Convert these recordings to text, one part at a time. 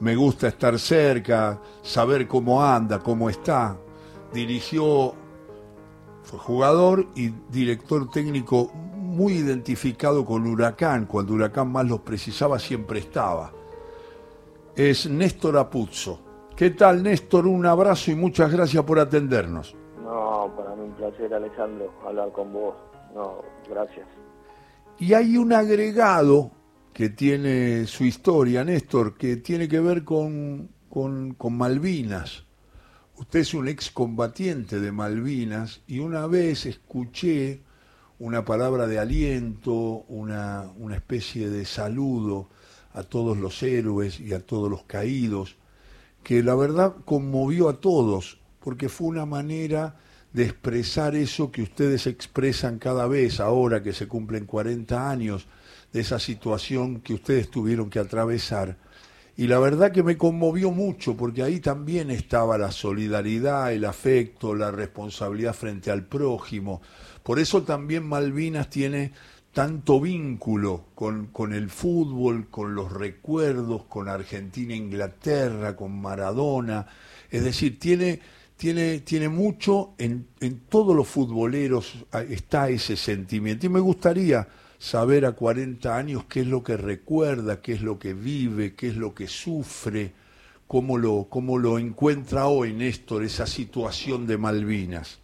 me gusta estar cerca, saber cómo anda, cómo está. Dirigió, fue jugador y director técnico muy identificado con Huracán, cuando Huracán más los precisaba siempre estaba. Es Néstor Apuzzo. ¿Qué tal Néstor? Un abrazo y muchas gracias por atendernos. No, para mí un placer Alejandro hablar con vos. No, gracias. Y hay un agregado que tiene su historia, Néstor, que tiene que ver con, con, Malvinas. Usted es un excombatiente de Malvinas y una vez escuché una palabra de aliento, una, una especie de saludo a todos los héroes y a todos los caídos, que la verdad conmovió a todos, porque fue una manera de expresar eso que ustedes expresan cada vez ahora que se cumplen 40 años de esa situación que ustedes tuvieron que atravesar. Y la verdad que me conmovió mucho porque ahí también estaba la solidaridad, el afecto, la responsabilidad frente al prójimo. Por eso también Malvinas tiene tanto vínculo con, con el fútbol, con los recuerdos, con Argentina, Inglaterra, con Maradona. Es decir, tiene, tiene, tiene mucho, en, en todos los futboleros está ese sentimiento. Y me gustaría saber a 40 años qué es lo que recuerda, qué es lo que vive, qué es lo que sufre, cómo lo, cómo lo encuentra hoy Néstor, esa situación de Malvinas.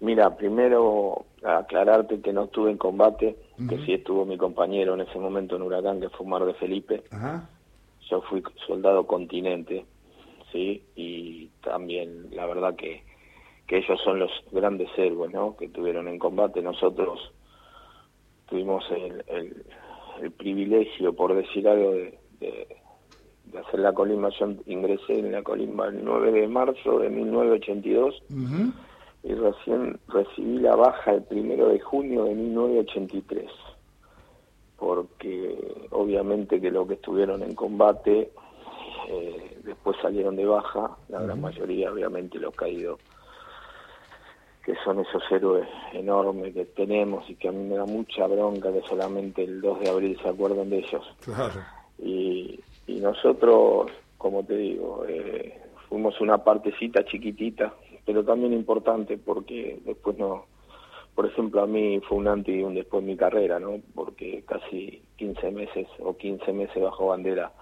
Mira, primero aclararte que no estuve en combate, que sí estuvo mi compañero en ese momento en Huracán, que fue Mar de Felipe. Yo fui soldado continente, ¿sí? Y también, la verdad que, que ellos son los grandes héroes, ¿no? Que tuvieron en combate. Nosotros tuvimos el, el, privilegio, por decir algo, de, de, hacer la colimba. Yo ingresé en la colimba el 9 de marzo de 1982 y recién recibí la baja el 1 de junio de 1983 porque obviamente que los que estuvieron en combate eh, después salieron de baja, la gran mayoría obviamente los caídos que son esos héroes enormes que tenemos y que a mí me da mucha bronca que solamente el 2 de abril se acuerden de ellos. Claro. Y, y nosotros, como te digo, eh, fuimos una partecita chiquitita, pero también importante porque después no, por ejemplo, a mí fue un antes y un después en mi carrera, ¿no? Porque casi 15 meses o 15 meses bajo bandera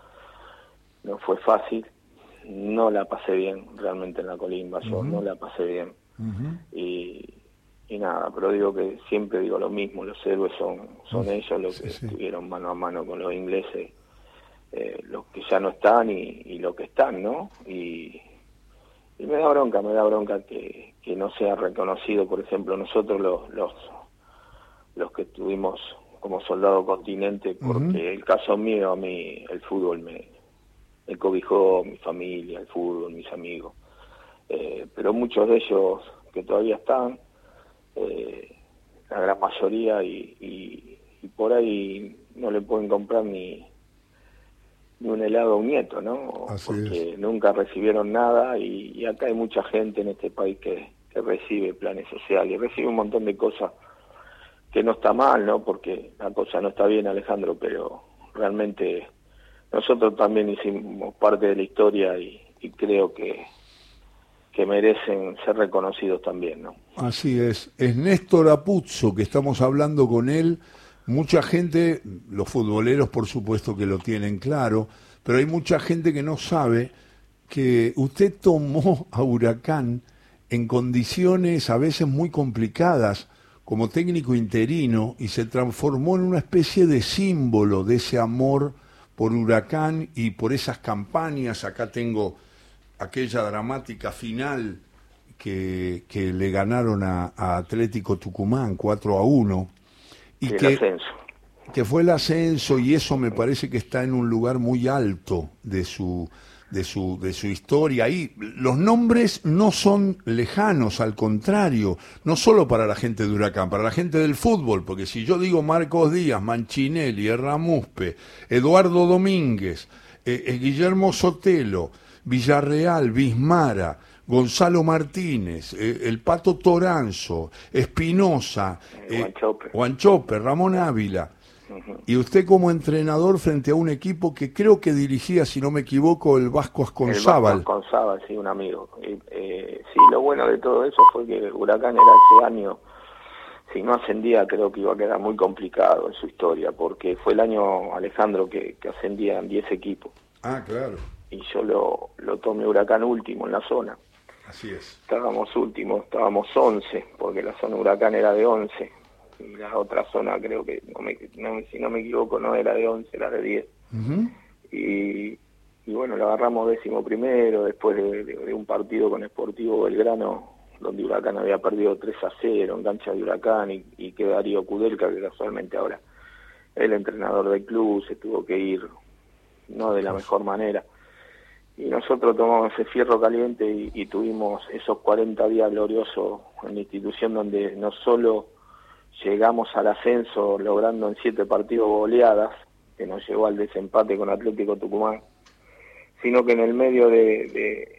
no fue fácil, no la pasé bien realmente en la colimba, yo no la pasé bien y, y, nada, pero digo que siempre digo lo mismo, los héroes son, son ellos los que estuvieron mano a mano con los ingleses, eh, los que ya no están y, y los que están, ¿no? Y, y me da bronca, me da bronca que, que no sea reconocido, por ejemplo, nosotros los, los, los que estuvimos como soldado continente, porque el caso mío, a mí el fútbol me, me cobijó, mi familia, el fútbol, mis amigos. Eh, pero muchos de ellos que todavía están, eh, la gran mayoría, y, por ahí no le pueden comprar ni, ni un helado a un nieto, ¿no? Porque nunca recibieron nada y, acá hay mucha gente en este país que, que recibe planes sociales, recibe un montón de cosas que no está mal, ¿no? Porque la cosa no está bien, Alejandro, pero realmente nosotros también hicimos parte de la historia y creo que que merecen ser reconocidos también, ¿no? Así es. Es Néstor Apuzzo que estamos hablando con él. Mucha gente, los futboleros por supuesto que lo tienen claro, pero hay mucha gente que no sabe que usted tomó a Huracán en condiciones a veces muy complicadas como técnico interino y se transformó en una especie de símbolo de ese amor por Huracán y por esas campañas. Acá tengo aquella dramática final que, que le ganaron a, Atlético Tucumán 4 a 1. Y que, que fue el ascenso y eso me parece que está en un lugar muy alto de su, de su, de su historia. Y los nombres no son lejanos, al contrario, no solo para la gente de Huracán, para la gente del fútbol, porque si yo digo Marcos Díaz, Manchinelli, Erramuspe, Eduardo Domínguez, eh, eh, Guillermo Sotelo, Villarreal, Bismara, Gonzalo Martínez, eh, el Pato Toranzo, Espinosa, eh, Juan Ramón Ávila. y usted como entrenador frente a un equipo que creo que dirigía, si no me equivoco, el Vasco Asconzábal. El Vasco Asconzábal, sí, un amigo. Eh, sí, lo bueno de todo eso fue que Huracán era ese año, si no ascendía creo que iba a quedar muy complicado en su historia, porque fue el año, Alejandro, que, que ascendían 10 equipos. Ah, claro. Y yo lo, lo tomé Huracán último en la zona. Así es. Estábamos últimos, estábamos 11, porque la zona Huracán era de 11 y la otra zona creo que, no me, si no me equivoco, no era de 11, era de 10. y, y, bueno, lo agarramos décimo primero, después de, un partido con Sportivo Belgrano, donde Huracán había perdido 3 a 0 en cancha de Huracán, y, y que Darío Kudelka, que casualmente ahora el entrenador del club, se tuvo que ir no de la mejor manera. Y nosotros tomamos ese fierro caliente y, tuvimos esos 40 días gloriosos en la institución donde no solo llegamos al ascenso logrando en siete partidos goleadas, que nos llevó al desempate con Atlético Tucumán, sino que en el medio de,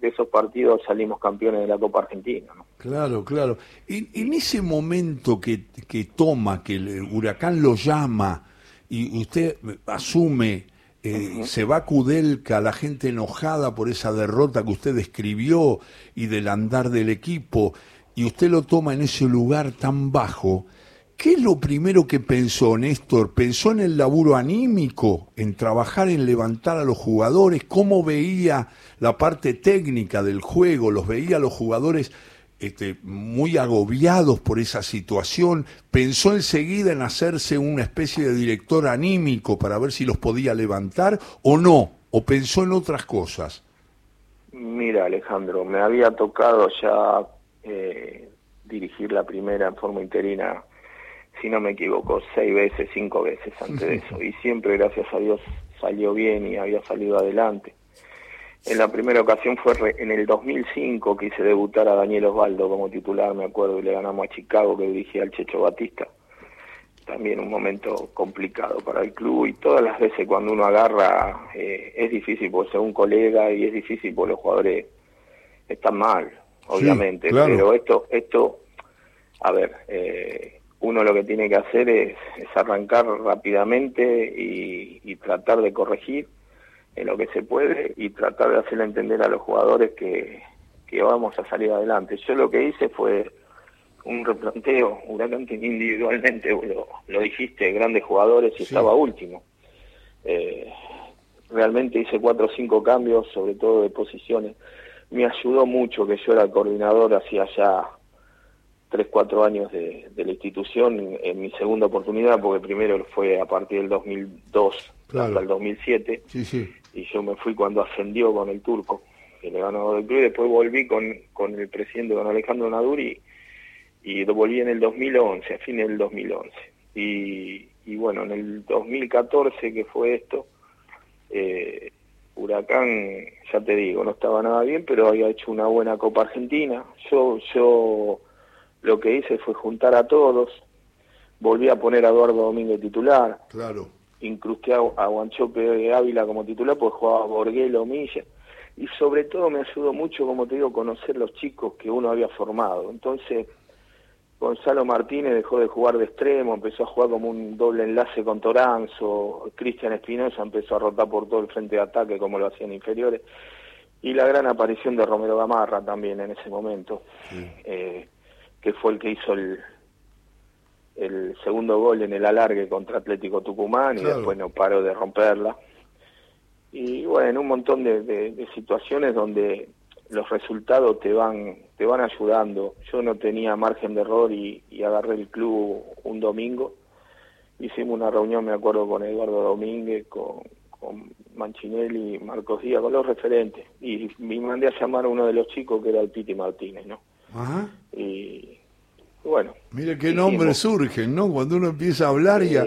de, esos partidos salimos campeones de la Copa Argentina. ¿no? Claro, claro. En, en ese momento que, que toma, que el huracán lo llama y usted asume eh, se va Kudelka, la gente enojada por esa derrota que usted describió y del andar del equipo, y usted lo toma en ese lugar tan bajo, ¿qué es lo primero que pensó Néstor? ¿Pensó en el laburo anímico, en trabajar en levantar a los jugadores? ¿Cómo veía la parte técnica del juego? ¿Los veía a los jugadores este, muy agobiados por esa situación? ¿Pensó enseguida en hacerse una especie de director anímico para ver si los podía levantar o no? ¿O pensó en otras cosas? Mira, Alejandro, me había tocado ya eh, dirigir la primera en forma interina, si no me equivoco, seis veces, cinco veces antes de eso. Y siempre, gracias a Dios, salió bien y había salido adelante. En la primera ocasión fue en el 2005 que hice debutar a Daniel Osvaldo como titular, me acuerdo, y le ganamos a Chicago que dirigía al Checho Batista. También un momento complicado para el club y todas las veces cuando uno agarra eh, es difícil por ser un colega y es difícil porque los jugadores están mal obviamente, pero esto, esto, a ver, eh, uno lo que tiene que hacer es, arrancar rápidamente y, tratar de corregir en lo que se puede y tratar de hacerle entender a los jugadores que, que vamos a salir adelante. Yo lo que hice fue un replanteo, Huracán que individualmente, lo, lo, dijiste, grandes jugadores y estaba último. Eh, realmente hice cuatro o cinco cambios, sobre todo de posiciones. Me ayudó mucho que yo era coordinador hacía ya tres, cuatro años de, la institución en, mi segunda oportunidad, porque primero fue a partir del 2002 hasta el 2007, y yo me fui cuando ascendió con el turco, que le ganó del club, y después volví con, con el presidente, don Alejandro Naduri, y volví en el 2011, a fin del 2011. Y, y bueno, en el 2014 que fue esto, eh, Huracán, ya te digo, no estaba nada bien, pero había hecho una buena Copa Argentina. Yo, yo lo que hice fue juntar a todos, volví a poner a Eduardo Domínguez titular. Claro. Incrusté a, a Guanchope Ávila como titular, pues jugaba Borguelo, Milla. Y sobre todo me ayudó mucho, como te digo, conocer los chicos que uno había formado. Entonces, Gonzalo Martínez dejó de jugar de extremo, empezó a jugar como un doble enlace con Toranzo, Cristian Espinosa empezó a rotar por todo el frente de ataque como lo hacían inferiores, y la gran aparición de Romero Gamarra también en ese momento, eh, que fue el que hizo el, el segundo gol en el alargue contra Atlético Tucumán y después no paró de romperla. Y bueno, un montón de situaciones donde los resultados te van te van ayudando. Yo no tenía margen de error y, agarré el club un domingo. Hicimos una reunión, me acuerdo, con Eduardo Domínguez, con, con Manchinelli, Marcos Díaz, con los referentes. Y me mandé a llamar a uno de los chicos que era el Piti Martínez, ¿no? Ajá. Y bueno. Mire qué nombres surgen, ¿no? Cuando uno empieza a hablar ya...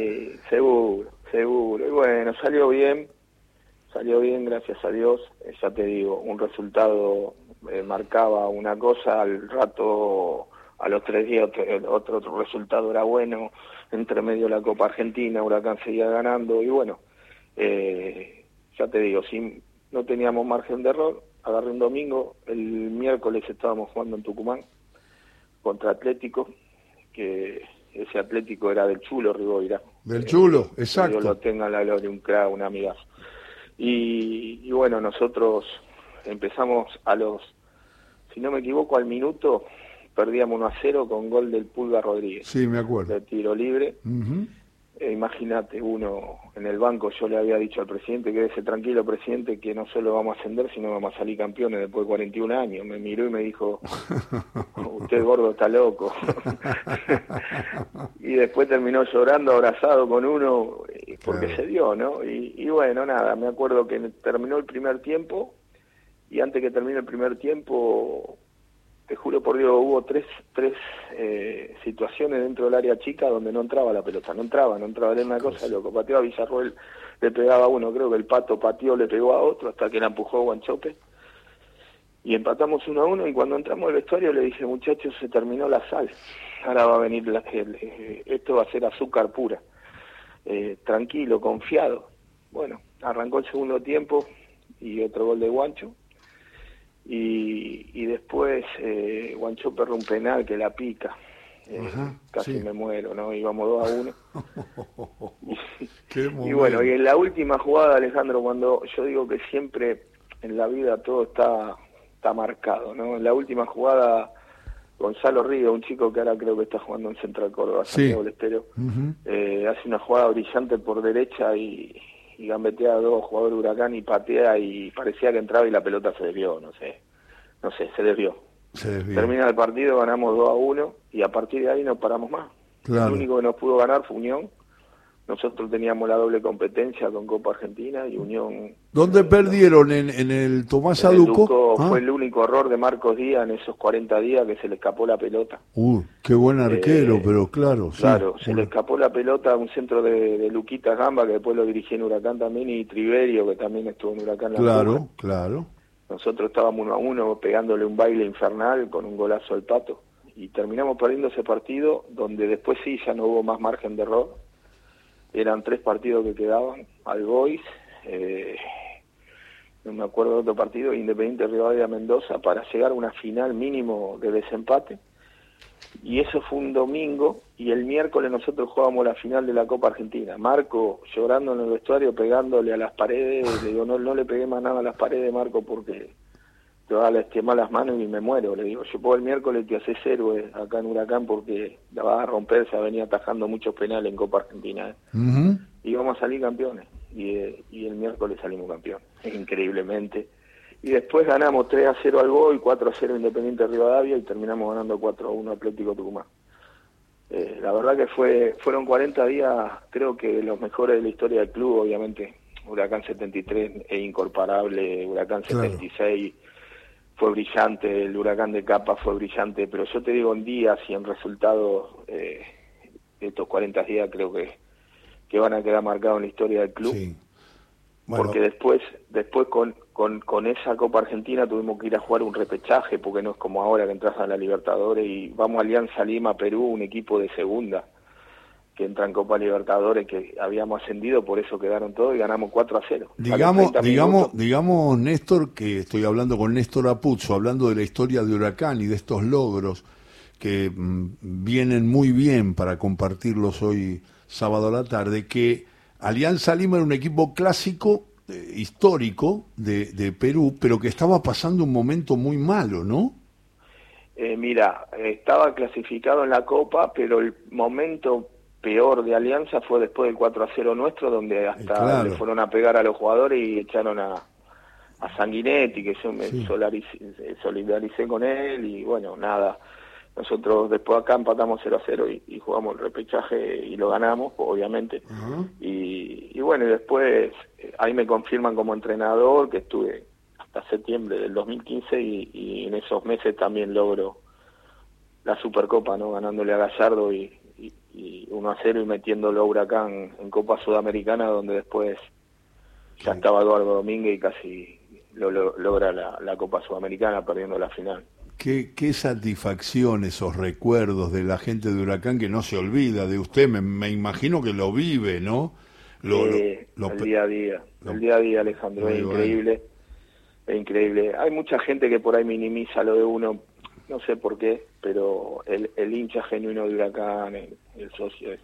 seguro, seguro. Y bueno, salió bien salió bien, gracias a Dios. Eh, ya te digo, un resultado eh, marcaba una cosa, al rato, a los tres días, otro, otro, resultado era bueno. Entre medio la Copa Argentina, Huracán seguía ganando. Y bueno, eh, ya te digo, si no teníamos margen de error, agarré un domingo. El miércoles estábamos jugando en Tucumán contra Atlético, que ese Atlético era del Chulo Riboira, Del chulo, que exacto. Dios lo tenga en la gloria, un crack, un amigazo. Y, y bueno, nosotros empezamos a los, si no me equivoco, al minuto perdíamos 1 a 0 con gol del Pulga Rodríguez, Sí, me acuerdo. de tiro libre. Ujú. Eh, Imagínate, uno en el banco, yo le había dicho al presidente, quédese tranquilo, presidente, que no solo vamos a ascender, sino vamos a salir campeones después de 41 años. Me miró y me dijo, usted gordo está loco. y después terminó llorando, abrazado con uno, eh, porque Claro. se dio, ¿no? Y, y bueno, nada, me acuerdo que terminó el primer tiempo, y antes que termine el primer tiempo, te juro por Dios, hubo tres, tres eh, situaciones dentro del área chica donde no entraba la pelota, no entraba, no entraba, era una cosa loco. Pateaba a Villarroel, le pegaba a uno, creo que el pato pateó, le pegó a otro, hasta que la empujó Guanchope. Y empatamos uno a uno, y cuando entramos al vestuario le dije, muchachos, se terminó la sal, ahora va a venir, la, el- eh, esto va a ser azúcar pura. Eh, tranquilo, confiado. Bueno, arrancó el segundo tiempo y otro gol de Guancho y, y después eh, Guancho perro un penal que la pica. Eh, Ajá, casi sí. me muero, ¿no? Íbamos 2 a 1. Qué y bueno, y en la última jugada, Alejandro, cuando yo digo que siempre en la vida todo está, está marcado, ¿no? En la última jugada, Gonzalo Río, un chico que ahora creo que está jugando en Central Córdoba, Sí. Santiago del Estero, eh, hace una jugada brillante por derecha y, y gambetea a dos jugadores de Huracán y patea y parecía que entraba y la pelota se desvió, no sé, no sé, se desvió. Se desvió. Termina el partido, ganamos 2 a 1 y a partir de ahí no paramos más. Claro. El único que nos pudo ganar fue Unión. Nosotros teníamos la doble competencia con Copa Argentina y Unión... ¿Dónde eh, perdieron? ¿En, en el Tomás en el Aduco? Duco Ah. Fue el único error de Marcos Díaz en esos 40 días que se le escapó la pelota. Uh, qué buen arquero, Eh, pero claro. sí. Claro, se le escapó la pelota a un centro de, de Luquita Gamba, que después lo dirigí en Huracán también, y Triverio, que también estuvo en Huracán. La Claro, claro. Nosotros estábamos uno a uno pegándole un baile infernal con un golazo al pato. Y terminamos perdiendo ese partido, donde después sí ya no hubo más margen de error. Eran tres partidos que quedaban, al Boys, eh, no me acuerdo de otro partido, Independiente Rivadavia Mendoza, para llegar a una final mínimo de desempate. Y eso fue un domingo, y el miércoles nosotros jugábamos la final de la Copa Argentina. Marco llorando en el vestuario, pegándole a las paredes, le digo, no, no le pegué más nada a las paredes, Marco, porque te va a lastimar las manos y me muero. Le digo, yo puedo el miércoles te haces héroe acá en Huracán porque la vas a romper, se venía atajando muchos penales en Copa Argentina. ¿eh? Ujú. y vamos a salir campeones. Y, eh, y el miércoles salimos campeones, increíblemente. Y después ganamos 3 a 0 al Boy, 4 a 0 Independiente Rivadavia y terminamos ganando 4 a 1 Atlético Tucumán. Eh, la verdad que fue fueron 40 días, creo que los mejores de la historia del club, obviamente. Huracán 73 es incomparable, Huracán Claro. 76 fue brillante, el Huracán de Capa fue brillante, pero yo te digo en días y en resultados, eh, estos 40 días creo que, que van a quedar marcados en la historia del club. Sí. Bueno, porque después después con, con, con esa Copa Argentina tuvimos que ir a jugar un repechaje, porque no es como ahora que entras a la Libertadores y vamos a Alianza Lima, Perú, un equipo de segunda que entra en Copa Libertadores, que habíamos ascendido, por eso quedaron todos y ganamos 4 a 0. A los Digamos, 30 digamos, digamos, Néstor, que estoy hablando con Néstor Apuzzo, hablando de la historia de Huracán y de estos logros que mm, vienen muy bien para compartirlos hoy sábado a la tarde, que Alianza Lima era un equipo clásico, eh, histórico de, de Perú, pero que estaba pasando un momento muy malo, ¿no? Eh, mira, estaba clasificado en la Copa, pero el momento peor de Alianza fue después del 4 a 0 nuestro, donde hasta Eh, claro. le fueron a pegar a los jugadores y echaron a, a Sanguinetti, que yo me Sí. solaric- solidaricé con él, y bueno, nada. Nosotros después acá empatamos 0 a 0 y, y jugamos el repechaje y lo ganamos, obviamente. Y, y bueno, y después eh, ahí me confirman como entrenador que estuve hasta septiembre del 2015 y, y en esos meses también logro la Supercopa, ¿no? Ganándole a Gallardo y, y, y 1 a 0 y metiéndolo a Huracán en Copa Sudamericana, donde después ya estaba Eduardo Domínguez y casi lo, lo- logra la, la Copa Sudamericana perdiendo la final. Qué, qué satisfacción esos recuerdos de la gente de Huracán que no se olvida de usted, me, me imagino que lo vive, ¿no? Lo, Eh, lo el día a día, el día a día, Alejandro, es bueno. increíble, es increíble. Hay mucha gente que por ahí minimiza lo de uno, no sé por qué, pero el, el hincha genuino de Huracán, el, el socio es,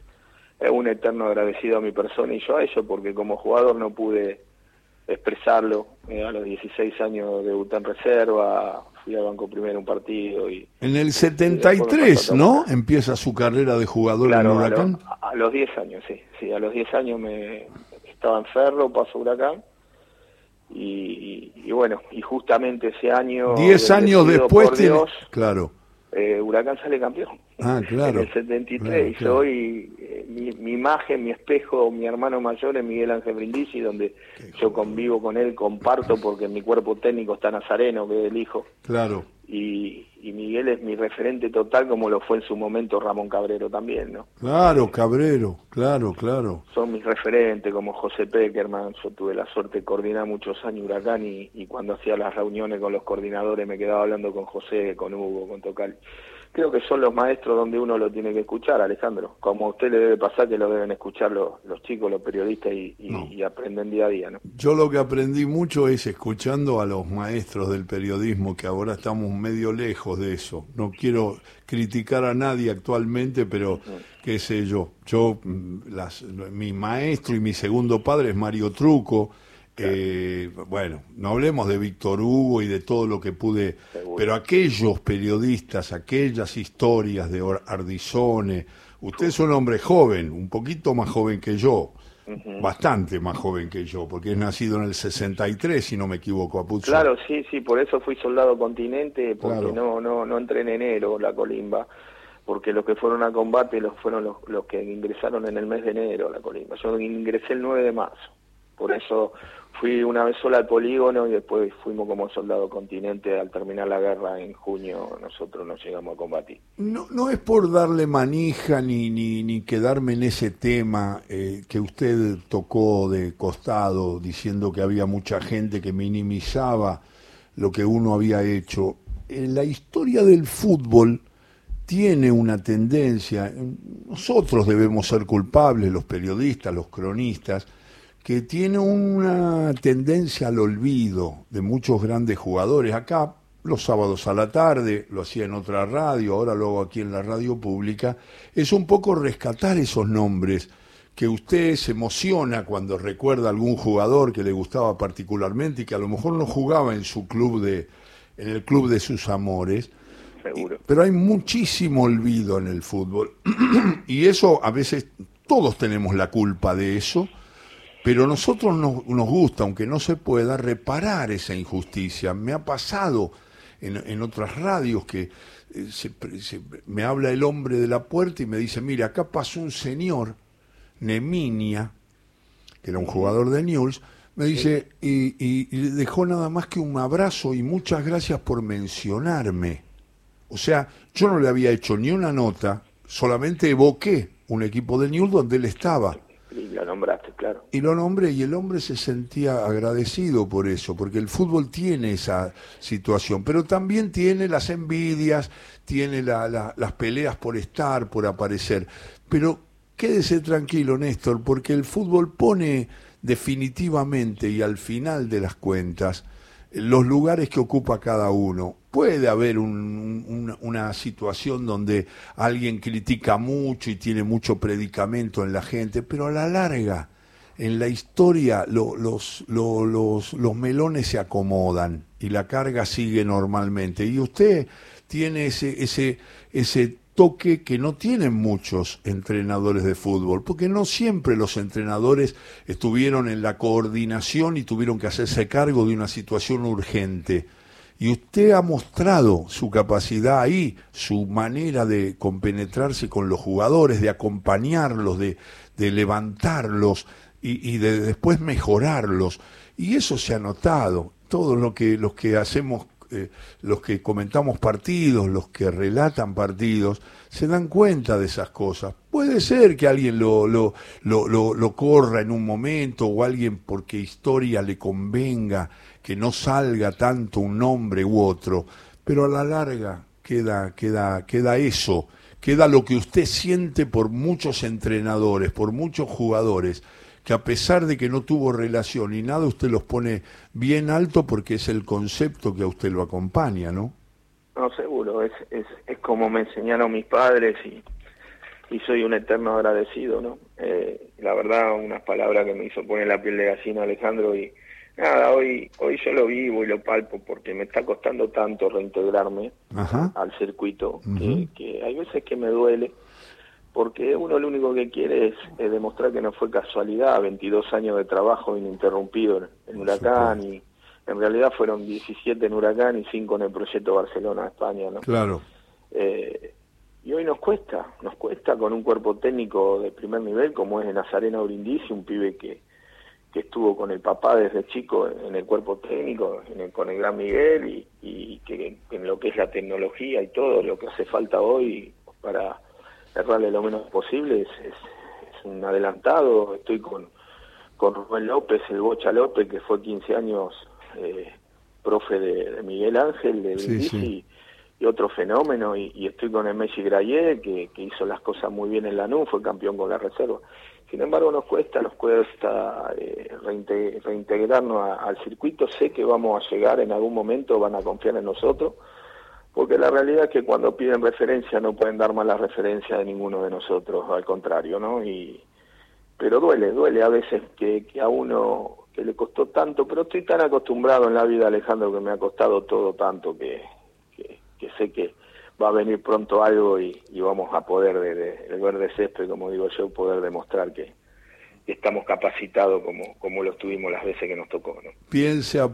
es un eterno agradecido a mi persona y yo a ellos porque como jugador no pude expresarlo. Eh, a los 16 años debuté en reserva, fui al banco primero un partido y... En el 73, ¿no? Empieza su carrera de jugador en Huracán. A, los 10 años, sí. Sí, a los 10 años me estaba en Ferro, paso Huracán. Y, bueno, y justamente ese año... 10 años después, Dios, claro eh, Huracán sale campeón. Ah, claro. En el 73. y soy eh, mi, imagen, mi espejo, mi hermano mayor es Miguel Ángel Brindisi, donde yo convivo con él, comparto porque mi cuerpo técnico está Nazareno, que es el hijo. Claro y, Miguel es mi referente total como lo fue en su momento Ramón Cabrero también, ¿no? Claro, Cabrero, claro, claro. Son mis referentes como José Peckerman, yo tuve la suerte de coordinar muchos años Huracán y, y cuando hacía las reuniones con los coordinadores me quedaba hablando con José, con Hugo, con Tocal creo que son los maestros donde uno lo tiene que escuchar, Alejandro. Como a usted le debe pasar que lo deben escuchar los, los chicos, los periodistas y, aprenden día a día, ¿no? Yo lo que aprendí mucho es escuchando a los maestros del periodismo, que ahora estamos medio lejos de eso. No quiero criticar a nadie actualmente, pero qué sé yo. Yo, mm, las, mi maestro y mi segundo padre es Mario Truco eh, bueno, no hablemos de Víctor Hugo y de todo lo que pude, pero aquellos periodistas, aquellas historias de Ardizone, usted es un hombre joven, un poquito más joven que yo, bastante más joven que yo, porque es nacido en el 63, si no me equivoco, Apuzzo. Claro, sí, sí, por eso fui soldado continente, porque no, no, no entré en enero la colimba porque los que fueron a combate los fueron los, los que ingresaron en el mes de enero a la colimba. Yo ingresé el 9 de marzo. Por eso fui una vez sola al polígono y después fuimos como soldado continente al terminar la guerra en junio nosotros nos llegamos a combatir. No, no es por darle manija ni, ni, ni quedarme en ese tema eh, que usted tocó de costado diciendo que había mucha gente que minimizaba lo que uno había hecho. En la historia del fútbol tiene una tendencia, nosotros debemos ser culpables, los periodistas, los cronistas, que tiene una tendencia al olvido de muchos grandes jugadores. Acá, los sábados a la tarde, lo hacía en otra radio, ahora lo hago aquí en la radio pública, es un poco rescatar esos nombres que usted se emociona cuando recuerda a algún jugador que le gustaba particularmente y que a lo mejor no jugaba en su club de en el club de sus amores. Seguro. Pero hay muchísimo olvido en el fútbol y eso a veces todos tenemos la culpa de eso pero a nosotros nos, nos, gusta, aunque no se pueda, reparar esa injusticia. Me ha pasado en, en otras radios que eh, se, me habla el hombre de la puerta y me dice, mira, acá pasó un señor, Neminia, que era un jugador de News, me dice, y, y, dejó nada más que un abrazo y muchas gracias por mencionarme. O sea, yo no le había hecho ni una nota, solamente evoqué un equipo de News donde él estaba y lo nombraste, Y lo nombré y el hombre se sentía agradecido por eso, porque el fútbol tiene esa situación, pero también tiene las envidias, tiene las peleas por estar, por aparecer. Pero quédese tranquilo, Néstor, porque el fútbol pone definitivamente y al final de las cuentas los lugares que ocupa cada uno puede haber una situación donde alguien critica mucho y tiene mucho predicamento en la gente, pero a la larga, en la historia, los, los, los melones se acomodan y la carga sigue normalmente. Y usted tiene ese, ese, ese toque que no tienen muchos entrenadores de fútbol, porque no siempre los entrenadores estuvieron en la coordinación y tuvieron que hacerse cargo de una situación urgente y usted ha mostrado su capacidad ahí, su manera de compenetrarse con los jugadores, de acompañarlos, de, de levantarlos y, de después mejorarlos. Y eso se ha notado. Todos lo que, los que hacemos, eh, los que comentamos partidos, los que relatan partidos, se dan cuenta de esas cosas. Puede ser que alguien lo, lo, lo, lo corra en un momento o alguien porque historia le convenga que no salga tanto un nombre u otro, pero a la larga queda, queda, queda eso, queda lo que usted siente por muchos entrenadores, por muchos jugadores, que a pesar de que no tuvo relación y nada, usted los pone bien alto porque es el concepto que a usted lo acompaña, ¿no? No, seguro, es, es, es como me enseñaron mis padres y, y soy un eterno agradecido, ¿no? Eh, la verdad, unas palabras que me hizo poner la piel de gallina Alejandro y nada, hoy, hoy yo lo vivo y lo palpo porque me está costando tanto reintegrarme al circuito que, hay veces que me duele porque uno lo único que quiere es, demostrar que no fue casualidad, 22 años de trabajo ininterrumpido en, Huracán y en realidad fueron 17 en Huracán y 5 en el proyecto Barcelona, España, ¿no? Claro. Eh, y hoy nos cuesta, nos cuesta con un cuerpo técnico de primer nivel como es Nazarena Brindisi, un pibe que, que estuvo con el papá desde chico en el cuerpo técnico, con el gran Miguel y, que en lo que es la tecnología y todo lo que hace falta hoy para errarle lo menos posible es, es, un adelantado. Estoy con, con Rubén López, el Bocha López, que fue 15 años eh, profe de, Miguel Ángel, de Brindisi, y otro fenómeno, y, estoy con el Messi Grayer, que, hizo las cosas muy bien en la NU, fue campeón con la reserva. Sin embargo, nos cuesta, nos cuesta eh, reintegrarnos al circuito. Sé que vamos a llegar en algún momento, van a confiar en nosotros, porque la realidad es que cuando piden referencia no pueden dar malas referencias de ninguno de nosotros, al contrario, ¿no? Y, pero duele, duele a veces que, que a uno que le costó tanto, pero estoy tan acostumbrado en la vida, Alejandro, que me ha costado todo tanto que que sé que va a venir pronto algo y, vamos a poder, de, el verde césped, como digo yo, poder demostrar que, estamos capacitados como, como lo estuvimos las veces que nos tocó. ¿no? Piense a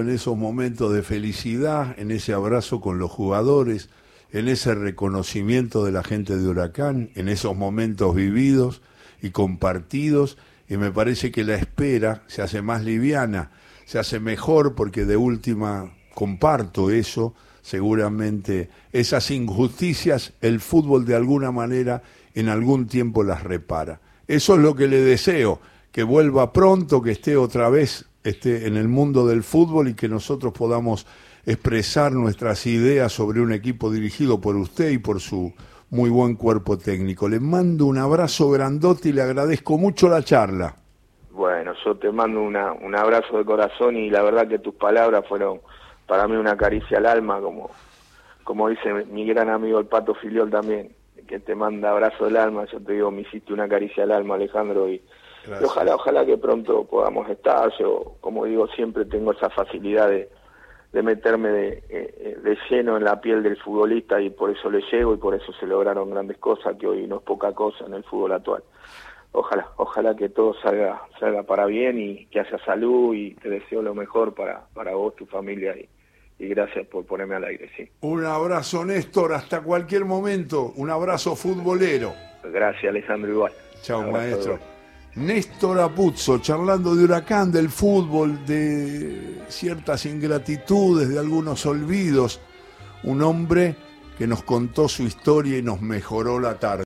en esos momentos de felicidad, en ese abrazo con los jugadores, en ese reconocimiento de la gente de Huracán, en esos momentos vividos y compartidos, y me parece que la espera se hace más liviana, se hace mejor porque de última comparto eso, seguramente esas injusticias el fútbol de alguna manera en algún tiempo las repara. Eso es lo que le deseo, que vuelva pronto, que esté otra vez esté en el mundo del fútbol y que nosotros podamos expresar nuestras ideas sobre un equipo dirigido por usted y por su muy buen cuerpo técnico. Le mando un abrazo grandote y le agradezco mucho la charla. Bueno, yo te mando un abrazo de corazón y la verdad que tus palabras fueron para mí una caricia al alma, como, como dice mi gran amigo el Pato Filiol también, que te manda abrazo del alma, yo te digo, me hiciste una caricia al alma, Alejandro, y, ojalá, ojalá que pronto podamos estar, yo, como digo, siempre tengo esa facilidad de, de meterme de, eh, de, lleno en la piel del futbolista y por eso le llego y por eso se lograron grandes cosas que hoy no es poca cosa en el fútbol actual. Ojalá, ojalá que todo salga, salga para bien y que haya salud y te deseo lo mejor para, para vos, tu familia y, y gracias por ponerme al aire, sí. Un abrazo, Néstor, hasta cualquier momento. Un abrazo futbolero. Gracias, Alejandro, igual. Chao, maestro. Néstor Apuzzo, charlando de huracán, del fútbol, de ciertas ingratitudes, de algunos olvidos. Un hombre que nos contó su historia y nos mejoró la tarde.